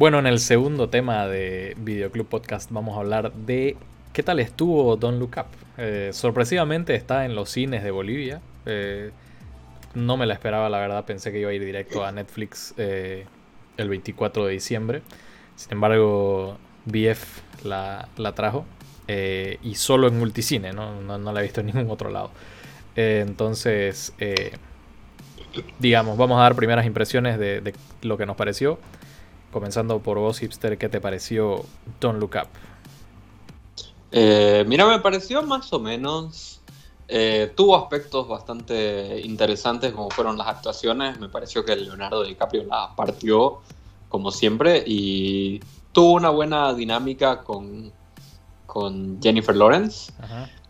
Bueno, en el segundo tema de Videoclub Podcast vamos a hablar de qué tal estuvo Don't Look Up. Eh, sorpresivamente está en los cines de Bolivia. Eh, no me la esperaba, la verdad. Pensé que iba a ir directo a Netflix eh, el 24 de diciembre. Sin embargo, BF la, trajo. y solo en multicine, ¿no? ¿no? la he visto en ningún otro lado. entonces, digamos, vamos a dar primeras impresiones de lo que nos pareció. Comenzando por vos, hipster, ¿qué te pareció Don't Look Up? Eh, mira, me pareció más o menos. Eh, tuvo aspectos bastante interesantes, como fueron las actuaciones. Me pareció que Leonardo DiCaprio la partió, como siempre, y tuvo una buena dinámica con, con Jennifer Lawrence.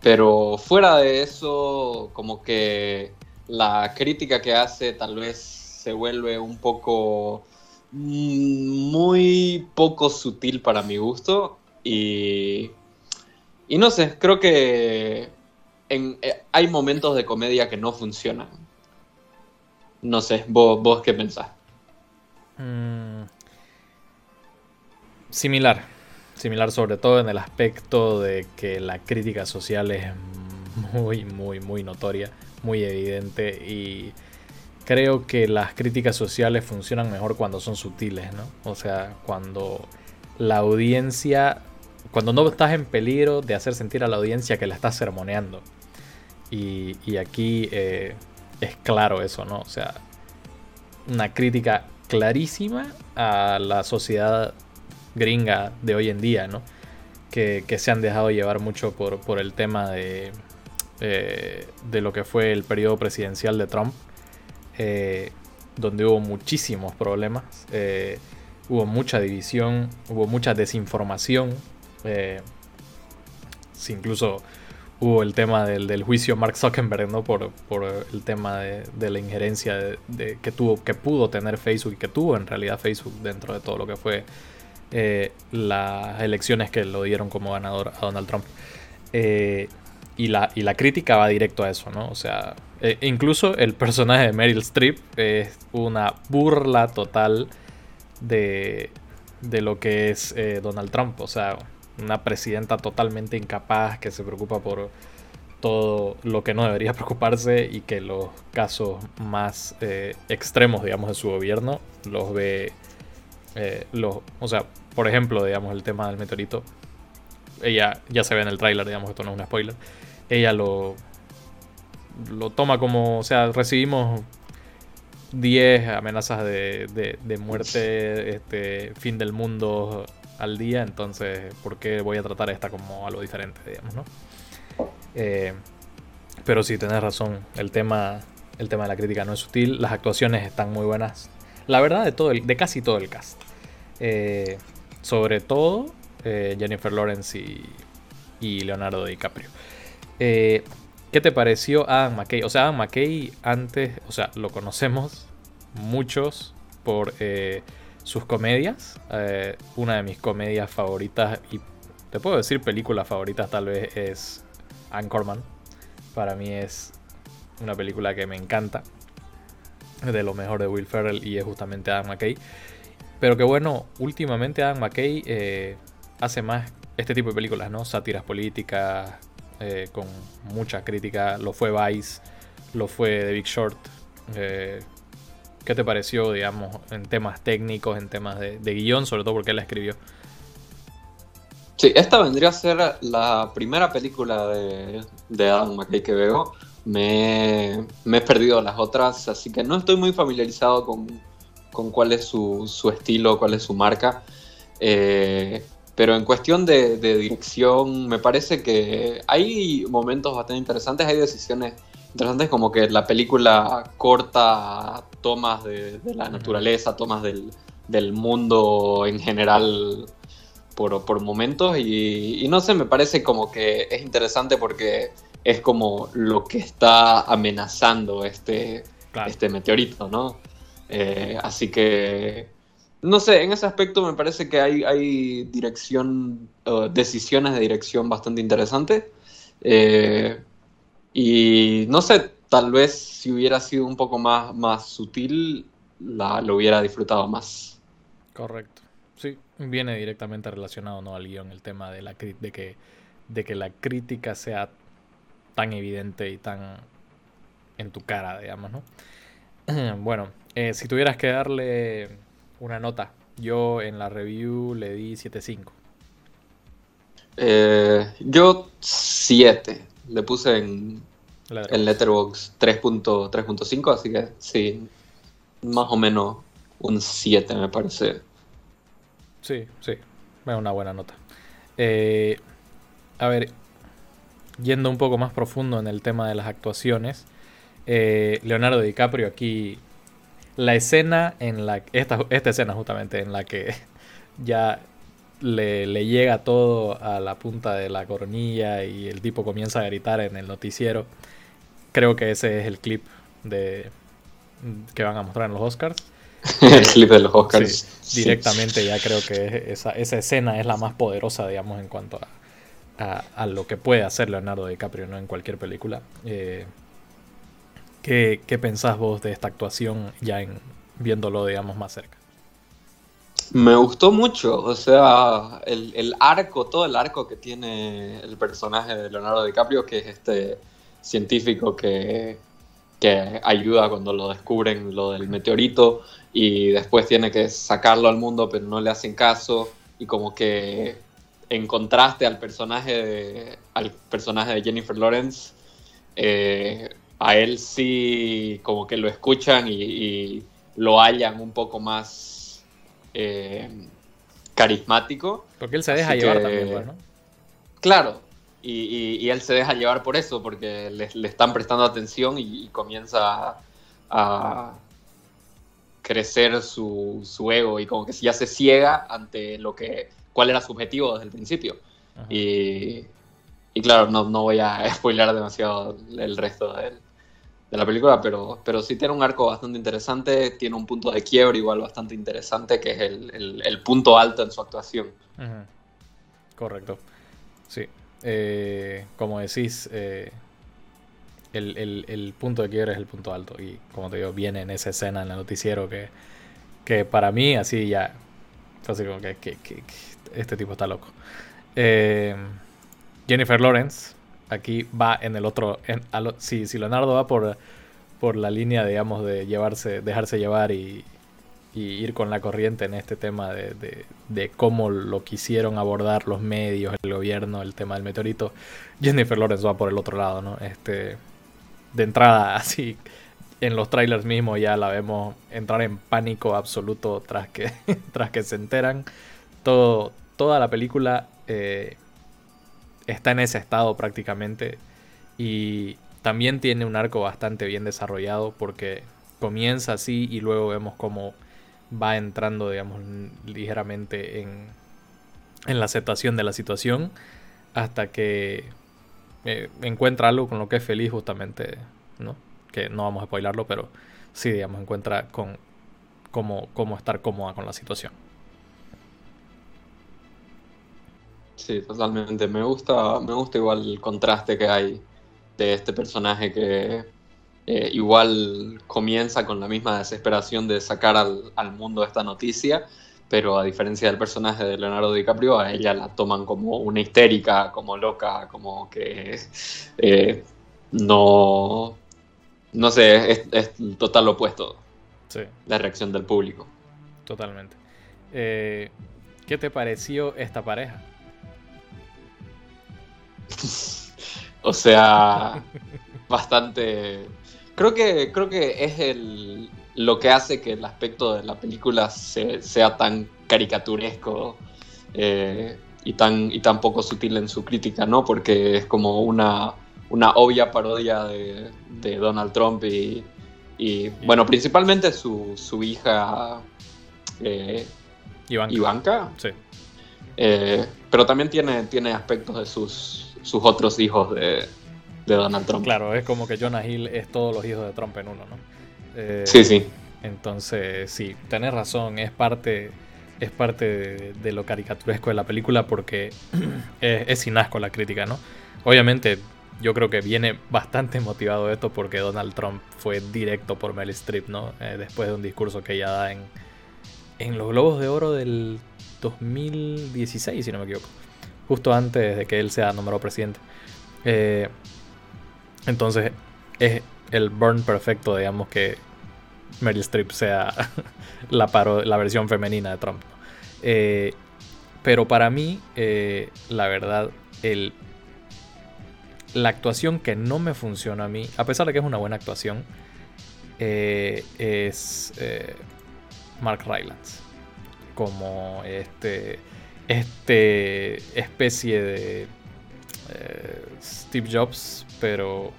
Pero fuera de eso, como que la crítica que hace tal vez se vuelve un poco muy poco sutil para mi gusto y, y no sé, creo que en, eh, hay momentos de comedia que no funcionan. No sé, vos, vos qué pensás. Mm, similar, similar sobre todo en el aspecto de que la crítica social es muy, muy, muy notoria, muy evidente y creo que las críticas sociales funcionan mejor cuando son sutiles, ¿no? O sea, cuando la audiencia, cuando no estás en peligro de hacer sentir a la audiencia que la estás sermoneando. Y, aquí eh, es claro eso, ¿no? O sea, una crítica clarísima a la sociedad gringa de hoy en día, ¿no? Que, se han dejado llevar mucho por, el tema de, eh, de lo que fue el periodo presidencial de Trump eh, donde hubo muchísimos problemas, eh, hubo mucha división, hubo mucha desinformación, eh, incluso hubo el tema del, juicio Mark Zuckerberg, ¿no? Por, el tema de, la injerencia que tuvo, que pudo tener Facebook y que tuvo en realidad Facebook dentro de todo lo que fue las elecciones que lo dieron como ganador a Donald Trump. y, la, y la crítica va directo a eso, ¿no? O sea, eh, incluso el personaje de Meryl Streep es una burla total de, de lo que es eh, Donald Trump. O sea, una presidenta totalmente incapaz que se preocupa por todo lo que no debería preocuparse y que los casos más eh, extremos, digamos, de su gobierno los ve. los, o sea, por ejemplo, digamos, el tema del meteorito. Ella ya se ve en el tráiler, digamos, esto no es un spoiler. Ella lo, lo toma como, o sea, recibimos 10 amenazas de, de, muerte, este, fin del mundo al día, entonces, ¿por qué voy a tratar esta como algo diferente, digamos, no? Eh, pero sí, tenés razón, el tema, el tema de la crítica no es sutil, las actuaciones están muy buenas, la verdad, de, todo el, de casi todo el cast. Eh, sobre todo eh, Jennifer Lawrence y, y Leonardo DiCaprio. Eh, ¿Qué te pareció Adam McKay? O sea, Adam McKay antes, o sea, lo conocemos muchos por eh, sus comedias. Eh, una de mis comedias favoritas y te puedo decir películas favoritas tal vez es Anchorman. Para mí es una película que me encanta. De lo mejor de Will Ferrell y es justamente Adam McKay. Pero que bueno, últimamente Adam McKay eh, hace más este tipo de películas, ¿no? Sátiras políticas, eh, con mucha crítica. Lo fue Vice, lo fue The Big Short. Eh, ¿Qué te pareció, digamos, en temas técnicos, en temas de, guion, sobre todo porque él la escribió? Sí, esta vendría a ser la primera película de, Adam McKay que veo. Me, he perdido las otras, así que no estoy muy familiarizado con, cuál es su, estilo, cuál es su marca. Eh, pero en cuestión de, dirección, me parece que hay momentos bastante interesantes, hay decisiones interesantes como que la película corta tomas de, la naturaleza, tomas del, mundo en general por, momentos y, no sé, me parece como que es interesante porque es como lo que está amenazando este, este meteorito, ¿no? Eh, así que no sé, en ese aspecto me parece que hay, hay dirección, decisiones de dirección bastante interesantes. Eh, y no sé, tal vez si hubiera sido un poco más, más sutil, la, lo hubiera disfrutado más. Correcto. sí, viene directamente relacionado ¿no? al guion el tema de, la, de, que, de que la crítica sea tan evidente y tan en tu cara, digamos, ¿no? bueno, eh, si tuvieras que darle una nota, yo en la review le di 7.5. Eh, yo 7. Le puse en, el Letterboxd 3.5, así que sí, más o menos un 7 me parece. Sí, sí, es una buena nota. Eh, a ver, yendo un poco más profundo en el tema de las actuaciones, eh, Leonardo DiCaprio aquí, la escena en la esta, esta escena justamente en la que ya le, le, llega todo a la punta de la coronilla y el tipo comienza a gritar en el noticiero. Creo que ese es el clip de que van a mostrar en los Oscars. el clip de los Oscars. Directamente ya creo que esa, esa, escena es la más poderosa, digamos, en cuanto a, a, lo que puede hacer Leonardo DiCaprio ¿no? en cualquier película. Eh, ¿qué, ¿Qué pensás vos de esta actuación ya en viéndolo, digamos, más cerca? Me gustó mucho, o sea, el, el, arco, todo el arco que tiene el personaje de Leonardo DiCaprio, que es este científico que, que ayuda cuando lo descubren lo del meteorito y después tiene que sacarlo al mundo pero no le hacen caso y como que en contraste al personaje de, al personaje de Jennifer Lawrence eh, a él sí como que lo escuchan y lo hallan un poco más eh, carismático. Porque él se deja llevar también, ¿no? Claro, y, él se deja llevar por eso, porque le, están prestando atención y, comienza a, crecer su, ego y como que ya se ciega ante lo que cuál era su objetivo desde el principio. Y, y, claro, no, no voy a spoiler demasiado el resto de él de la película, pero, pero sí tiene un arco bastante interesante, tiene un punto de quiebre igual bastante interesante, que es el, punto alto en su actuación. Correcto. Sí. Eh, como decís, eh, el, punto de quiebre es el punto alto. Y como te digo, viene en esa escena en el noticiero que, que para mí así ya así como que, este tipo está loco. Eh, Jennifer Lawrence aquí va en el otro. si, Leonardo va por, por la línea, digamos, de llevarse, dejarse llevar y, ir con la corriente en este tema de, de, cómo lo quisieron abordar los medios, el gobierno, el tema del meteorito, Jennifer Lawrence va por el otro lado, ¿no? Este, de entrada, así, en los trailers mismos ya la vemos entrar en pánico absoluto tras que, tras que se enteran. Todo, toda la película eh, está en ese estado prácticamente. Y también tiene un arco bastante bien desarrollado porque comienza así y luego vemos cómo va entrando, digamos, ligeramente en, en la aceptación de la situación hasta que eh, encuentra algo con lo que es feliz justamente, ¿no? Que no vamos a spoilarlo, pero sí, digamos, encuentra con cómo, cómo estar cómoda con la situación. Sí, totalmente. Me gusta, me gusta igual el contraste que hay de este personaje que eh, igual comienza con la misma desesperación de sacar al, mundo esta noticia, pero a diferencia del personaje de Leonardo DiCaprio, a ella la toman como una histérica, como loca, como que eh, no, no sé, es, es total opuesto sí. la reacción del público. Totalmente. Eh, ¿Qué te pareció esta pareja? o sea, bastante. Creo que, creo que es el, lo que hace que el aspecto de la película sea tan caricaturesco eh, y, tan, y tan poco sutil en su crítica, ¿no? Porque es como una, una obvia parodia de, Donald Trump y, bueno, principalmente su, su hija eh, Ivanka. Sí. Eh, pero también tiene, tiene aspectos de sus sus otros hijos de, Donald Trump. Claro, es como que Jonah Hill es todos los hijos de Trump en uno, ¿no? Eh, sí, sí. Entonces, sí, tenés razón, es parte, es parte de, lo caricaturesco de la película porque es, sin asco la crítica, ¿no? Obviamente, yo creo que viene bastante motivado esto porque Donald Trump fue directo por Meryl Streep, ¿no? Eh, después de un discurso que ella da en, en los Globos de Oro del 2016, si no me equivoco. Justo antes de que él sea nombrado presidente. Eh, entonces, es el burn perfecto, digamos, que Meryl Streep sea la, la versión femenina de Trump. Eh, pero para mí, eh, la verdad, el, la actuación que no me funciona a mí, a pesar de que es una buena actuación, es Mark Rylance. Como este, este especie de Steve Jobs, pero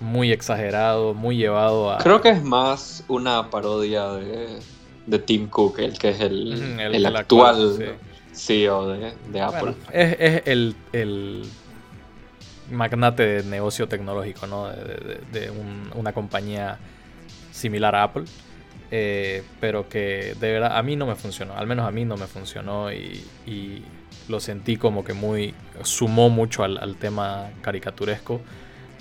muy exagerado, muy llevado a... Creo que es más una parodia de, Tim Cook, el que es el, actual, CEO de, Apple. es, el, magnate de negocio tecnológico, ¿no? De, una compañía similar a Apple. Eh, pero que de verdad a mí no me funcionó, al menos a mí no me funcionó y, lo sentí como que muy sumó mucho al, tema caricaturesco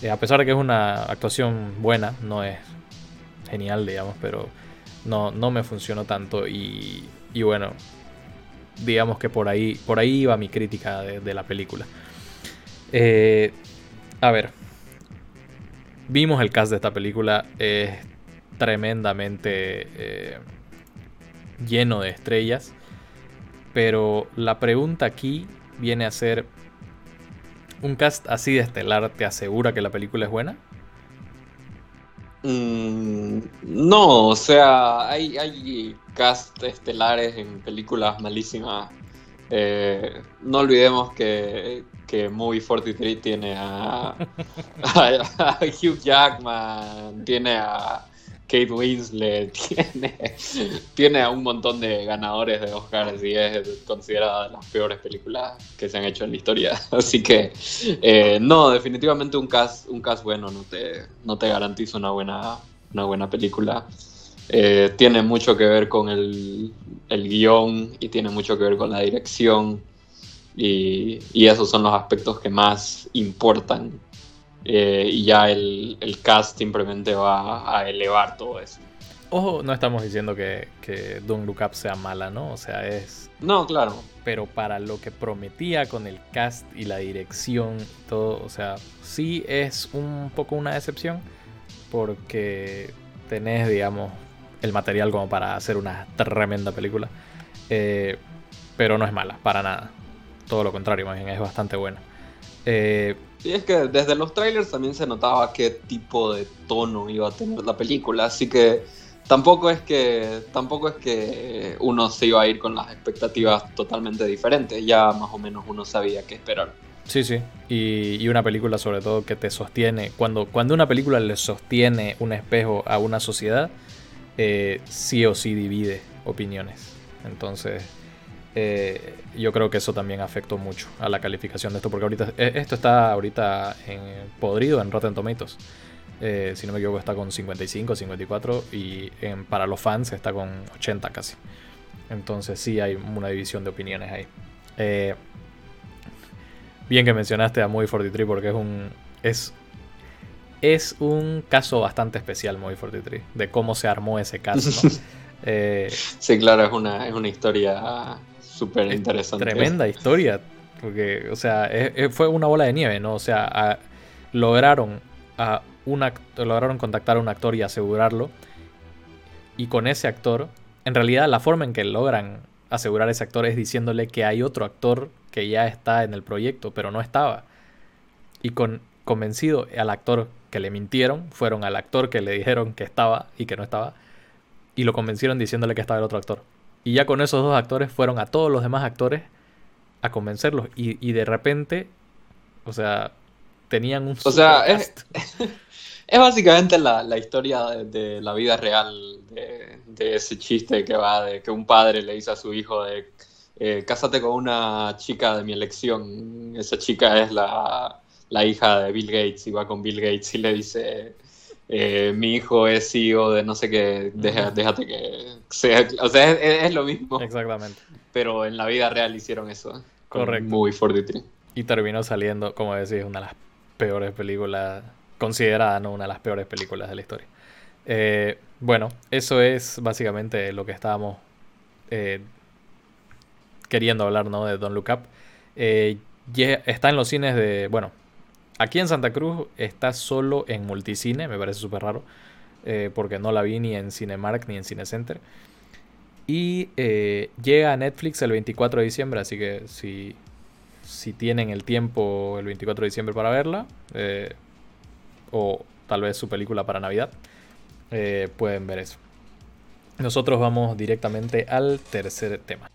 eh, a pesar de que es una actuación buena, no es genial, digamos, pero no, no me funcionó tanto y, y bueno, digamos que por ahí, por ahí iba mi crítica de, la película. Eh, a ver, vimos el cast de esta película, es tremendamente eh, lleno de estrellas, pero la pregunta aquí viene a ser, ¿Un cast así de estelar te asegura que la película es buena? Mm, no, o sea, hay, hay cast estelares en películas malísimas. Eh, no olvidemos que, que Movie 43 tiene a, a Hugh Jackman, tiene a, Kate Winslet, tiene, tiene a un montón de ganadores de Oscars y es considerada de las peores películas que se han hecho en la historia. Así que, eh, no, definitivamente un cast, un bueno no te, no te garantiza una buena, una buena película. Eh, tiene mucho que ver con el, el, guion y tiene mucho que ver con la dirección. Y, y esos son los aspectos que más importan eh, y ya el, cast simplemente va a elevar todo eso. Ojo, no estamos diciendo que, que Don't Look Up sea mala, ¿no? O sea, es... No, claro. Pero para lo que prometía con el cast y la dirección todo, o sea, sí es un poco una decepción porque tenés, digamos, el material como para hacer una tremenda película. Eh, pero no es mala, para nada. Todo lo contrario, más bien es bastante buena. Eh, y es que desde los trailers también se notaba qué tipo de tono iba a tener la película, así que tampoco es que tampoco es que uno se iba a ir con las expectativas totalmente diferentes, ya más o menos uno sabía qué esperar. Sí, sí, y, una película sobre todo que te sostiene, cuando, cuando una película le sostiene un espejo a una sociedad, eh, sí o sí divide opiniones. Entonces, eh, yo creo que eso también afectó mucho a la calificación de esto, porque ahorita eh, esto está ahorita en, podrido en Rotten Tomatoes. Eh, si no me equivoco, está con 55, 54 y para los fans está con 80 casi. Entonces sí hay una división de opiniones ahí. bien que mencionaste a Movie 43 porque es un es es un caso bastante especial Movie 43 de cómo se armó ese caso. sí, claro, es una, es una historia súper interesante. Tremenda historia, porque, o sea, fue una bola de nieve, ¿no? O sea, lograron, a lograron contactar a un actor y asegurarlo. Y con ese actor, en realidad la forma en que logran asegurar a ese actor es diciéndole que hay otro actor que ya está en el proyecto, pero no estaba. Y con convencido al actor que le mintieron, fueron al actor que le dijeron que estaba y que no estaba, y lo convencieron diciéndole que estaba el otro actor. Y ya con esos dos actores fueron a todos los demás actores a convencerlos. Y, de repente, o sea, tenían un... O sea, es, es, básicamente la, historia de, la vida real de, ese chiste que va de que un padre le dice a su hijo de... Eh, cásate con una chica de mi elección. Esa chica es la, la hija de Bill Gates y va con Bill Gates y le dice eh, mi hijo es CEO de no sé qué, déjate que sea, o sea, es, lo mismo. Exactamente. Pero en la vida real hicieron eso. Correcto. Movie 43. Y terminó saliendo, como decís, una de las peores películas, considerada ¿no? una de las peores películas de la historia. Eh, bueno, eso es básicamente lo que estábamos... Eh, queriendo hablar ¿no? de Don't Look Up. Eh, está en los cines de. Bueno, aquí en Santa Cruz está solo en multicine, me parece súper raro. Eh, porque no la vi ni en Cinemark ni en Cinecenter. Y eh, llega a Netflix el 24 de diciembre, así que si, si tienen el tiempo el 24 de diciembre para verla, o tal vez su película para Navidad, pueden ver eso. Nosotros vamos directamente al tercer tema.